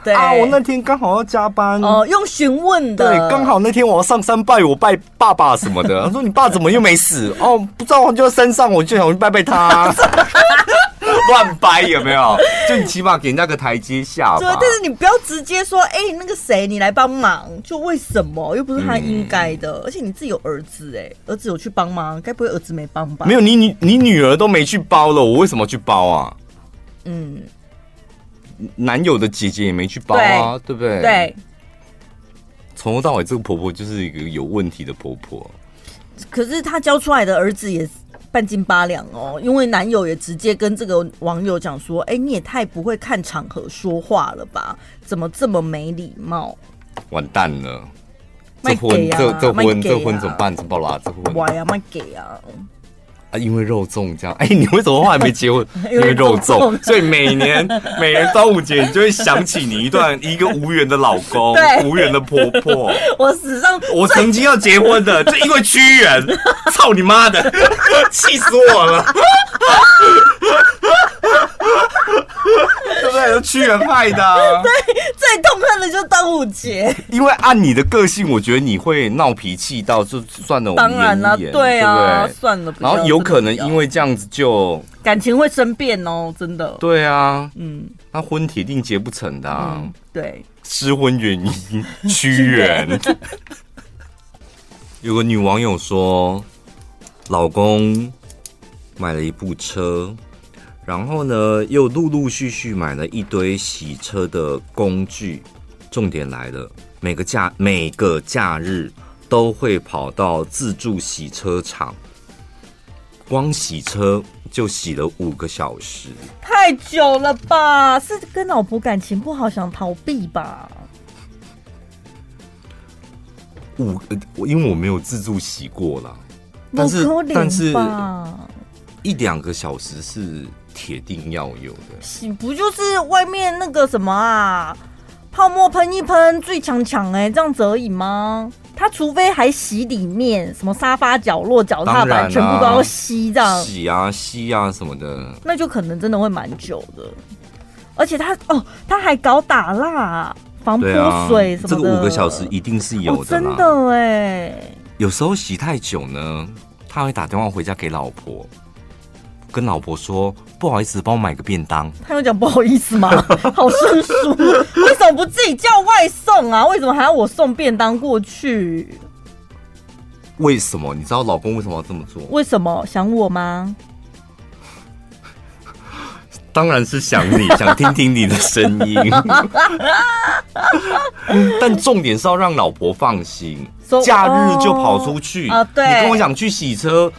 对啊，我那天刚好要加班哦、呃，用询问的，对，刚好那天我要上山拜我拜爸爸什么的。他说你爸怎么又没死？哦，不知道，我就在山上，我就想去拜拜他。乱掰有没有？就你起码给人家个台阶下吧。对，但是你不要直接说，哎、欸，那个谁，你来帮忙，就为什么？又不是他应该的、嗯。而且你自己有儿子，哎，儿子有去帮忙，该不会儿子没帮吧？没有，你女你女儿都没去包了，我为什么去包啊？嗯，男友的姐姐也没去包啊，对，对不对？对。从头到尾，这个婆婆就是一个有问题的婆婆。可是她教出来的儿子也是。半斤八两哦，因为男友也直接跟这个网友讲说：“哎、欸，你也太不会看场合说话了吧？怎么这么没礼貌？”完蛋了，这婚这这婚这婚怎么办？怎么办啦？这婚哇呀，卖给啊！因为肉粽这样，哎、欸，你为什么后来没结婚？因为肉粽，所以每年 每年端午节，你就会想起你一段一个无缘的老公，无缘的婆婆。我史上我曾经要结婚的，就因为屈原，操你妈的，气死我了！对？屈原派的、啊。对，最痛恨的就是端午节。因为按你的个性，我觉得你会闹脾气到就算了。当然了，对啊，对对算了。然后有可能因为这样子就感情会生变哦，真的。对啊，嗯，那婚铁定结不成的、啊嗯。对，失婚原因 屈原。有个女网友说，老公买了一部车。然后呢，又陆陆续续买了一堆洗车的工具。重点来了，每个假每个假日都会跑到自助洗车场，光洗车就洗了五个小时，太久了吧？是跟老婆感情不好，想逃避吧？五，因为我没有自助洗过啦。但是但是一两个小时是铁定要有的。洗不就是外面那个什么啊，泡沫喷一喷，最强强哎，这样子而已吗？他除非还洗里面，什么沙发角落、脚踏板，全部都要吸这样，洗啊、吸啊什么的，那就可能真的会蛮久的。而且他哦，他还搞打蜡、防泼水什么的，这个五个小时一定是有的、哦，真的哎。有时候洗太久呢，他会打电话回家给老婆，跟老婆说：“不好意思，帮我买个便当。”他有讲不好意思吗？好生疏，为什么不自己叫外送啊？为什么还要我送便当过去？为什么？你知道老公为什么要这么做？为什么？想我吗？当然是想你，想听听你的声音。但重点是要让老婆放心，假日就跑出去啊！对，你跟我讲去洗车。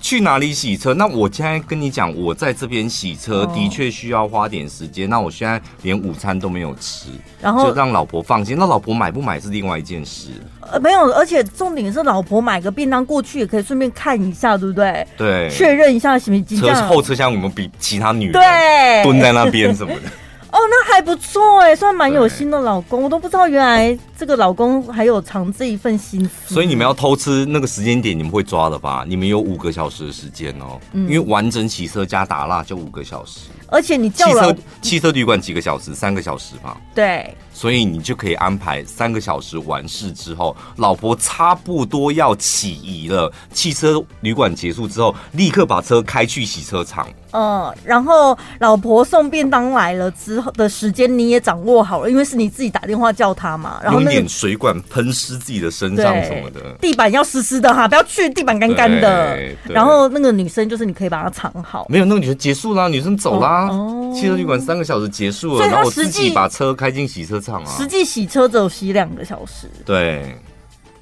去哪里洗车？那我现在跟你讲，我在这边洗车的确需要花点时间。那我现在连午餐都没有吃，然后就让老婆放心。那老婆买不买是另外一件事。呃，没有，而且重点是老婆买个便当过去也可以顺便看一下，对不对？对，确认一下行不行？车后车厢有没有比其他女人对蹲在那边什么的？哦，那还不错哎，算蛮有心的老公，我都不知道原来这个老公还有藏这一份心思。所以你们要偷吃那个时间点，你们会抓的吧？你们有五个小时的时间哦，嗯，因为完整洗车加打蜡就五个小时。而且你叫了汽车旅馆几个小时？三个小时吧。对。所以你就可以安排三个小时完事之后，老婆差不多要起疑了。汽车旅馆结束之后，立刻把车开去洗车场。嗯，然后老婆送便当来了之后的时间你也掌握好了，因为是你自己打电话叫他嘛。然后点水管喷湿自己的身上什么的，地板要湿湿的哈，不要去地板干干的。然后那个女生就是你可以把它藏好。没有，那个女生结束啦，女生走啦。哦，汽车旅馆三个小时结束了，然后我自己把车开进洗车场啊。实际洗车只有洗两个小时，对，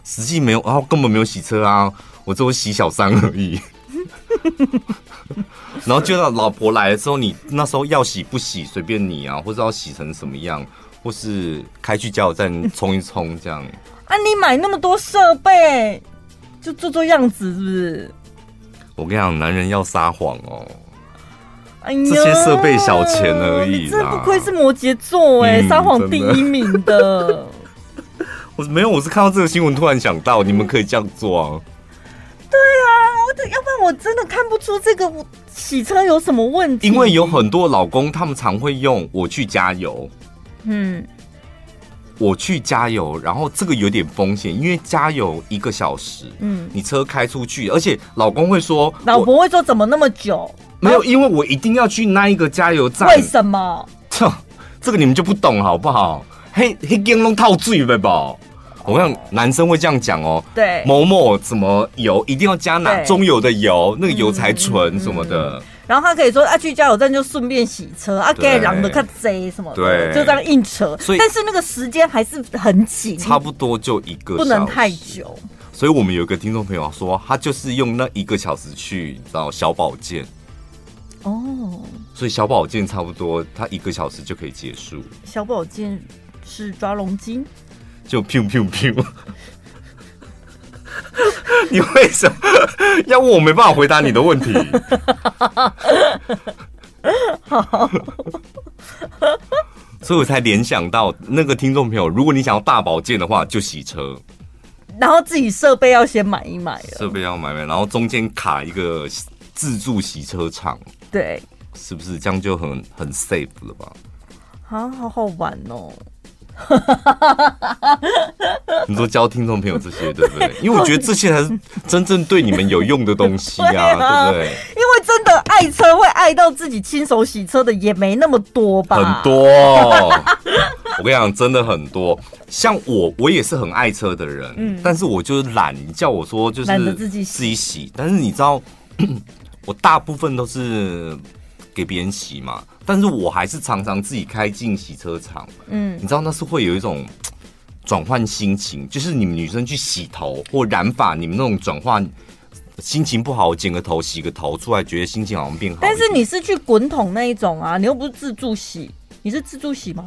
实际没有，然后根本没有洗车啊，我只有洗小三而已。然后就到老婆来的时候，你那时候要洗不洗随便你啊，或者要洗成什么样，或是开去加油站冲一冲这样。啊，你买那么多设备，就做做样子是不是？我跟你讲，男人要撒谎哦。哎这些设备小钱而已，这不愧是摩羯座哎，撒谎第一名的。我没有，我是看到这个新闻突然想到，你们可以这样做啊。对啊，我要不然我真的看不出这个洗车有什么问题。因为有很多老公，他们常会用我去加油，嗯，我去加油，然后这个有点风险，因为加油一个小时，嗯，你车开出去，而且老公会说，老婆会说怎么那么久？没有，因为我一定要去那一个加油站。为什么？这 这个你们就不懂好不好？嘿，嘿，给弄套醉了吧？我看男生会这样讲哦。对，某某怎么油一定要加哪中油的油，那个油才纯什么的。然后他可以说啊，去加油站就顺便洗车啊，给让的看贼什么的，对，就这样硬扯。所以，但是那个时间还是很紧，差不多就一个，不能太久。所以我们有一个听众朋友说，他就是用那一个小时去找小保健。哦，所以小保健差不多，他一个小时就可以结束。小保健是抓龙筋，就砰砰砰。你为什么要问我？没办法回答你的问题。好，所以我才联想到那个听众朋友，如果你想要大保健的话，就洗车，然后自己设备要先买一买，设备要买买，然后中间卡一个自助洗车场。对，是不是这样就很很 safe 了吧？啊，好好玩哦！你说教听众朋友这些，对不对？因为我觉得这些才是真正对你们有用的东西啊，对，啊对不对？因为真的爱车会爱到自己亲手洗车的也没那么多吧？很多，我跟你讲，真的很多。像我，我也是很爱车的人，嗯，但是我就是懒，你叫我说就是自己自己洗，但是你知道。我大部分都是给别人洗嘛，但是我还是常常自己开进洗车场。嗯，你知道那是会有一种 转换心情，就是你们女生去洗头或染发，你们那种转换心情不好，剪个头、洗个头出来，觉得心情好像变好。但是你是去滚筒那一种啊，你又不是自助洗，你是自助洗吗？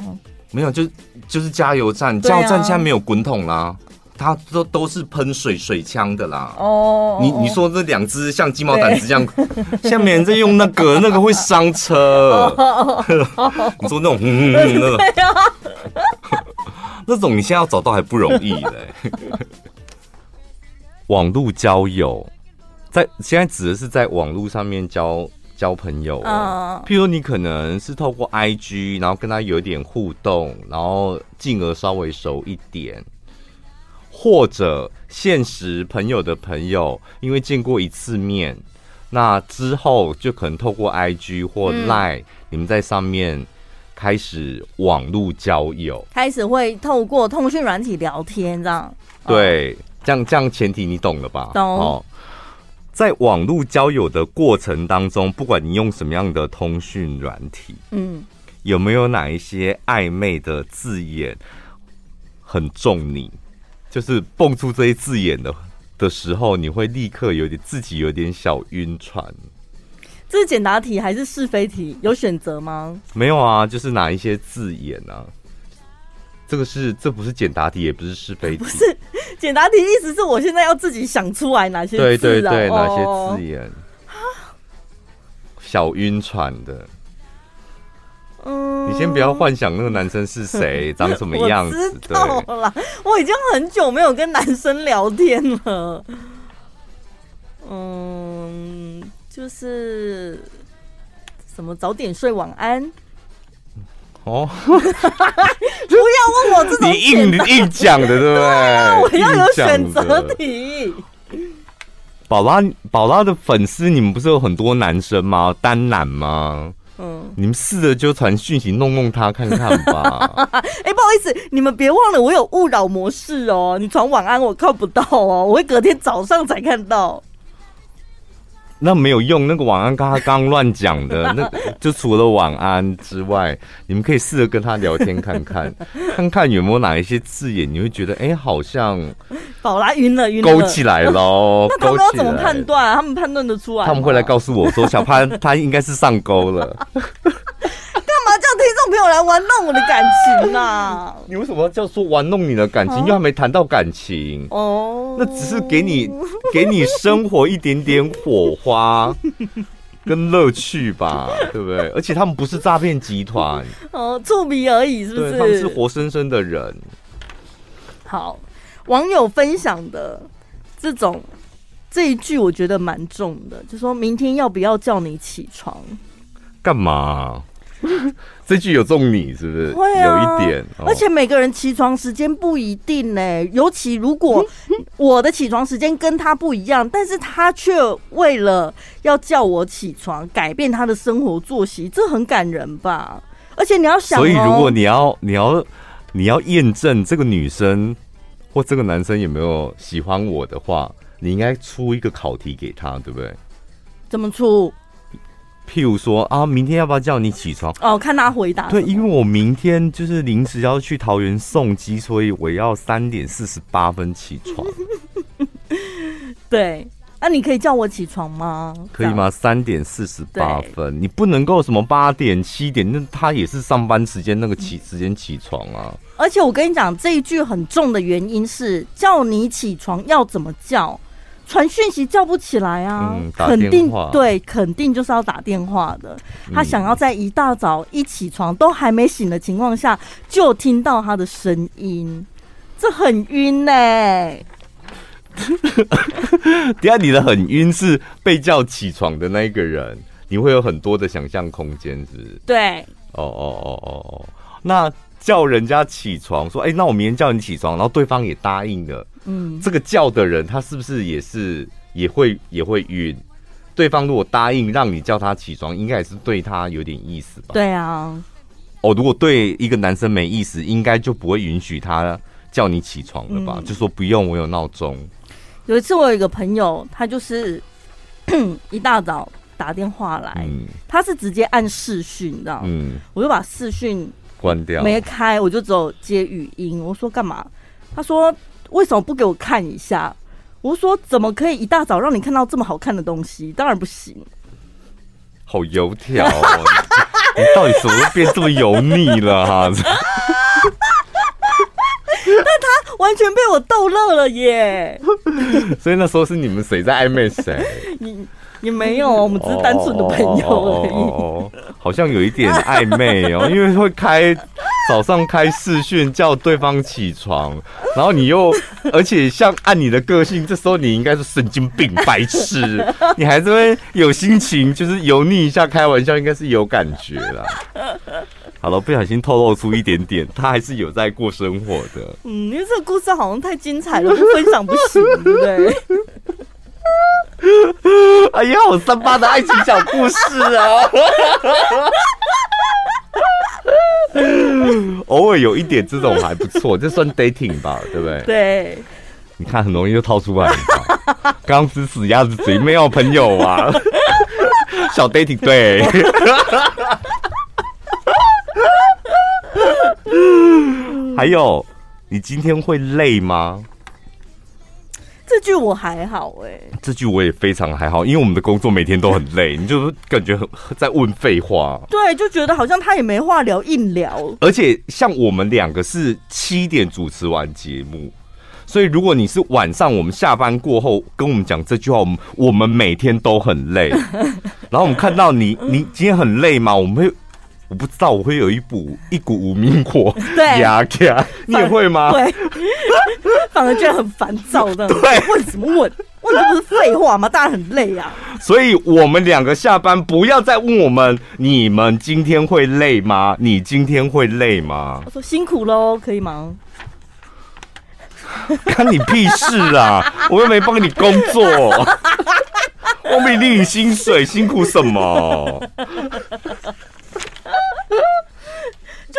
没有，就就是加油站，加油站现在没有滚筒啦。它都都是喷水水枪的啦。哦，你你说这两只像鸡毛掸子这样，下面人在用那个，那个会伤车。你说那种，嗯嗯嗯，那种，那种你现在要找到还不容易嘞。网络交友，在现在指的是在网络上面交交朋友哦。譬如你可能是透过 IG，然后跟他有一点互动，然后进而稍微熟一点，或者现实朋友的朋友，因为见过一次面，那之后就可能透过 IG 或 Line，你们在上面开始网络交友，开始会透过通讯软体聊天，这样对。这样这样前提你懂了吧？懂。哦，在网络交友的过程当中，不管你用什么样的通讯软体，嗯，有没有哪一些暧昧的字眼很中你？就是蹦出这些字眼的的时候，你会立刻有点自己有点小晕船。这是简答题还是是非题？有选择吗？没有啊，就是哪一些字眼啊？这个是这不是简答题，也不是是非题。不是简答题，意思是我现在要自己想出来哪些字，啊、对对对，哪些字眼，小晕船的。嗯，你先不要幻想那个男生是谁，长什么样子。我知道了，我已经很久没有跟男生聊天了。嗯，就是什么早点睡，晚安。哦，不要问我这种，你硬硬讲的，对不对？对，我要有选择题。宝拉，宝拉的粉丝，你们不是有很多男生吗？单男吗？嗯，你们试着就传讯息弄弄他看看吧。哎、欸，不好意思，你们别忘了我有勿扰模式哦。你传晚安我看不到哦，我会隔天早上才看到。那没有用，那个晚安刚他刚乱讲的，那就除了晚安之外，你们可以试着跟他聊天看看，看看有没有哪一些字眼，你会觉得哎、欸，好像宝拉晕了晕了，勾起来喽。那他们要怎么判断、啊？他们判断得出来？他们会来告诉我说，小潘他应该是上钩了。叫听众朋友来玩弄我的感情啊！你为什么要叫说玩弄你的感情？又还没谈到感情哦，那只是给你给你生活一点点火花 跟乐趣吧，对不对？而且他们不是诈骗集团哦，触笔而已，是不是？他们是活生生的人。好，网友分享的这种这一句，我觉得蛮重的，就说明天要不要叫你起床？干嘛？这句有中你是不是？会啊，有一点。哦、而且每个人起床时间不一定呢，尤其如果 我的起床时间跟他不一样，但是他却为了要叫我起床，改变他的生活作息，这很感人吧？而且你要想、哦，所以如果你要你要你要验证这个女生或这个男生有没有喜欢我的话，你应该出一个考题给他，对不对？怎么出？譬如说啊，明天要不要叫你起床？哦，看他回答。对，因为我明天就是临时要去桃园送机，所以我要三点四十八分起床。对，那、啊、你可以叫我起床吗？可以吗？三点四十八分，你不能够什么八点七点，那他也是上班时间那个起时间起床啊。而且我跟你讲，这一句很重的原因是叫你起床要怎么叫？传讯息叫不起来啊，嗯、肯定对，肯定就是要打电话的。他想要在一大早一起床都还没醒的情况下就听到他的声音，这很晕呢、欸。第二，你的很晕是被叫起床的那一个人，你会有很多的想象空间，是不是？对。哦哦哦哦哦，那叫人家起床，说：“哎、欸，那我明天叫你起床。”然后对方也答应了。嗯，这个叫的人他是不是也是也会也会晕？对方如果答应让你叫他起床，应该也是对他有点意思吧？对啊。哦，如果对一个男生没意思，应该就不会允许他叫你起床了吧？嗯、就说不用，我有闹钟。有一次我有一个朋友，他就是 一大早打电话来，嗯、他是直接按视讯，你知道吗？嗯，我就把视讯关掉，没开，我就只有接语音。我说干嘛？他说。为什么不给我看一下？我说怎么可以一大早让你看到这么好看的东西？当然不行。好油条哦！你 到底怎么变这么油腻了哈？但他完全被我逗乐了耶！所以那时候是你们谁在暧昧谁？你你没有，我们只是单纯的朋友而已。哦，好像有一点暧昧哦，因为会开早上开视讯叫对方起床，然后你又而且像按你的个性，这时候你应该是神经病白痴，你还是会有心情，就是油腻一下开玩笑，应该是有感觉啦。好了，不小心透露出一点点，他还是有在过生活的。嗯，因为这个故事好像太精彩了，不分享不行，对不对？哎呀，好三八的爱情小故事啊！偶尔有一点这种还不错，这算 dating 吧，对不对？对。你看，很容易就掏出来。刚吃死鸭子嘴，没有朋友啊。小 dating，对。还有，你今天会累吗？这句我还好哎、欸，这句我也非常还好，因为我们的工作每天都很累，你就感觉很在问废话。对，就觉得好像他也没话聊，硬聊。而且像我们两个是七点主持完节目，所以如果你是晚上我们下班过后跟我们讲这句话，我们我们每天都很累。然后我们看到你，你今天很累吗？我们会。我不知道我会有一股一股无名火 压起来，你也会吗？对，反而觉得很烦躁的。对，问什么问？问这不是废话吗？当然很累啊。所以我们两个下班不要再问我们，你们今天会累吗？你今天会累吗？我说辛苦喽，可以吗？关你屁事啊！我又没帮你工作，我没领你薪水，辛苦什么？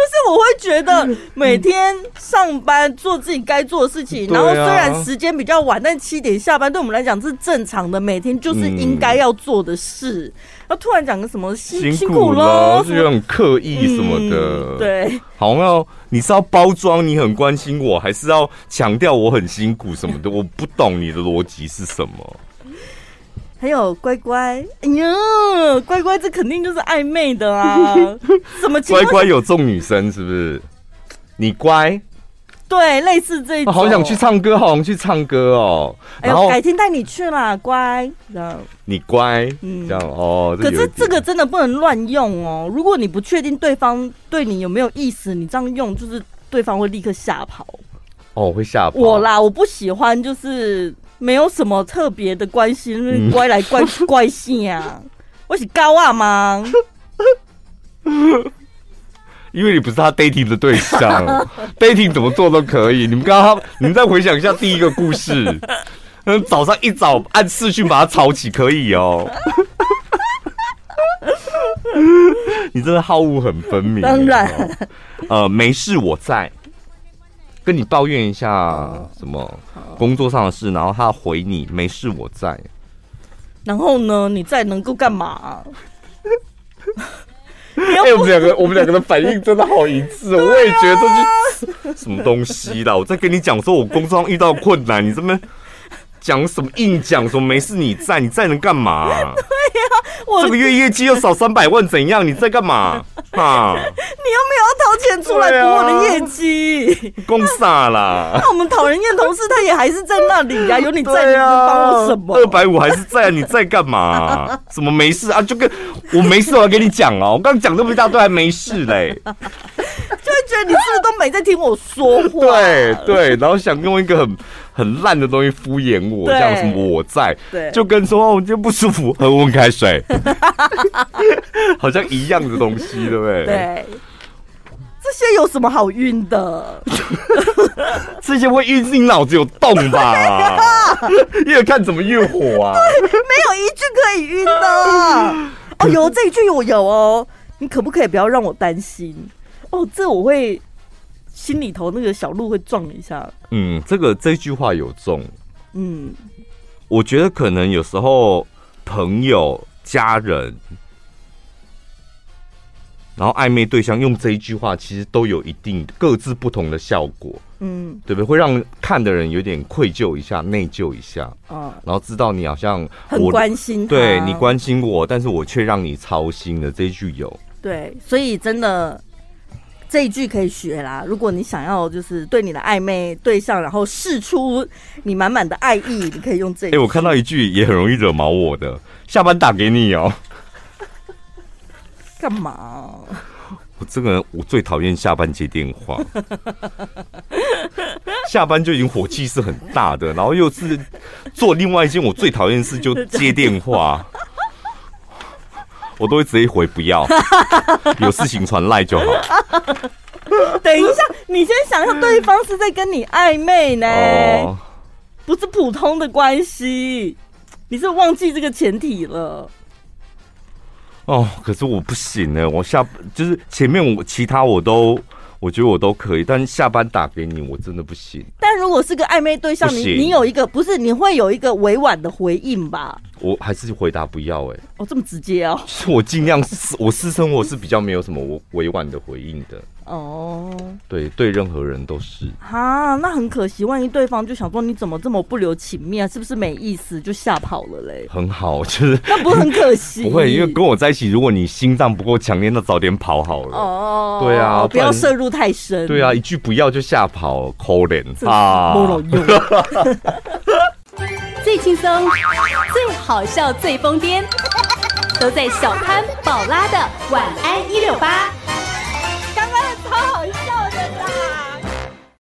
就是我会觉得每天上班做自己该做的事情，然后虽然时间比较晚，但七点下班对我们来讲是正常的，每天就是应该要做的事。然后突然讲个什么辛辛苦了，是有点刻意什么的。对，好像你是要包装你很关心我，还是要强调我很辛苦什么的？我不懂你的逻辑是什么。还有乖乖，哎呀，乖乖，这肯定就是暧昧的啊！什么乖乖有中女生是不是？你乖，对，类似这一种。好想去唱歌，好想去唱歌哦！然后改天带你去啦，乖，这样。你乖，嗯，这样哦。可是这个真的不能乱用哦！如果你不确定对方对你有没有意思，你这样用就是对方会立刻吓跑。哦，会吓跑。我啦，我不喜欢就是。没有什么特别的关系，乖来乖去 乖性啊！我是高啊吗？因为你不是他 dating 的对象，dating 怎么做都可以。你们刚刚，你们再回想一下第一个故事，嗯，早上一早按次序把他吵起可以哦。你真的好恶很分明，当然，呃，没事，我在。跟你抱怨一下什么工作上的事，然后他回你没事我在，然后呢，你在能够干嘛？哎、欸，我们两个我们两个的反应真的好一致，我也觉得这是什么东西啦。我在跟你讲说我工作上遇到困难，你这边讲什么硬讲说没事你在，你在能干嘛？对呀、啊，我这个月业绩又少三百万，怎样？你在干嘛？啊！你又没有要掏钱出来补我的业绩，公傻啦！那我们讨人厌同事，他也还是在那里呀、啊。有你在，你帮我什么？二百五还是在、啊？你在干嘛、啊？什么没事啊？就跟我没事，我要跟你讲哦。我刚刚讲那么一大堆，还没事嘞。觉得你是不是都没在听我说话？对对，然后想用一个很很烂的东西敷衍我，这样什么我在，对，就跟说我今天不舒服，喝温开水，好像一样的东西，对不对？对，这些有什么好晕的？这些会晕，是你脑子有洞吧？越看怎么越火啊！对，没有一句可以晕的。哦，有这一句我有哦，你可不可以不要让我担心？哦，这我会心里头那个小鹿会撞一下。嗯，这个这句话有中。嗯，我觉得可能有时候朋友、家人，然后暧昧对象用这一句话，其实都有一定各自不同的效果。嗯，对不对？会让看的人有点愧疚一下、内疚一下。嗯，然后知道你好像很关心，对你关心我，但是我却让你操心了这一句有。对，所以真的。这一句可以学啦。如果你想要就是对你的暧昧对象，然后试出你满满的爱意，你可以用这一句。哎、欸，我看到一句也很容易惹毛我的，下班打给你哦。干嘛？我这个人我最讨厌下班接电话，下班就已经火气是很大的，然后又是做另外一件我最讨厌的事，就接电话。我都会直接回不要，有事情传赖就好。等一下，你先想想，对方是在跟你暧昧呢，哦、不是普通的关系，你是忘记这个前提了。哦，可是我不行呢，我下就是前面我其他我都。我觉得我都可以，但下班打给你，我真的不行。但如果是个暧昧对象，你你有一个不是，你会有一个委婉的回应吧？我还是回答不要哎、欸。哦，这么直接哦。我尽量，我私生活是比较没有什么委婉的回应的。哦，对，对，任何人都是。哈，那很可惜，万一对方就想说你怎么这么不留情面，是不是没意思就吓跑了嘞？很好，就是那不是很可惜？不会，因为跟我在一起，如果你心脏不够强烈，那早点跑好了。哦，对啊，不要涉入太深。对啊，一句不要就吓跑，抠脸啊！最轻松、最好笑、最疯癫，都在小潘宝拉的晚安一六八。刚刚超好笑。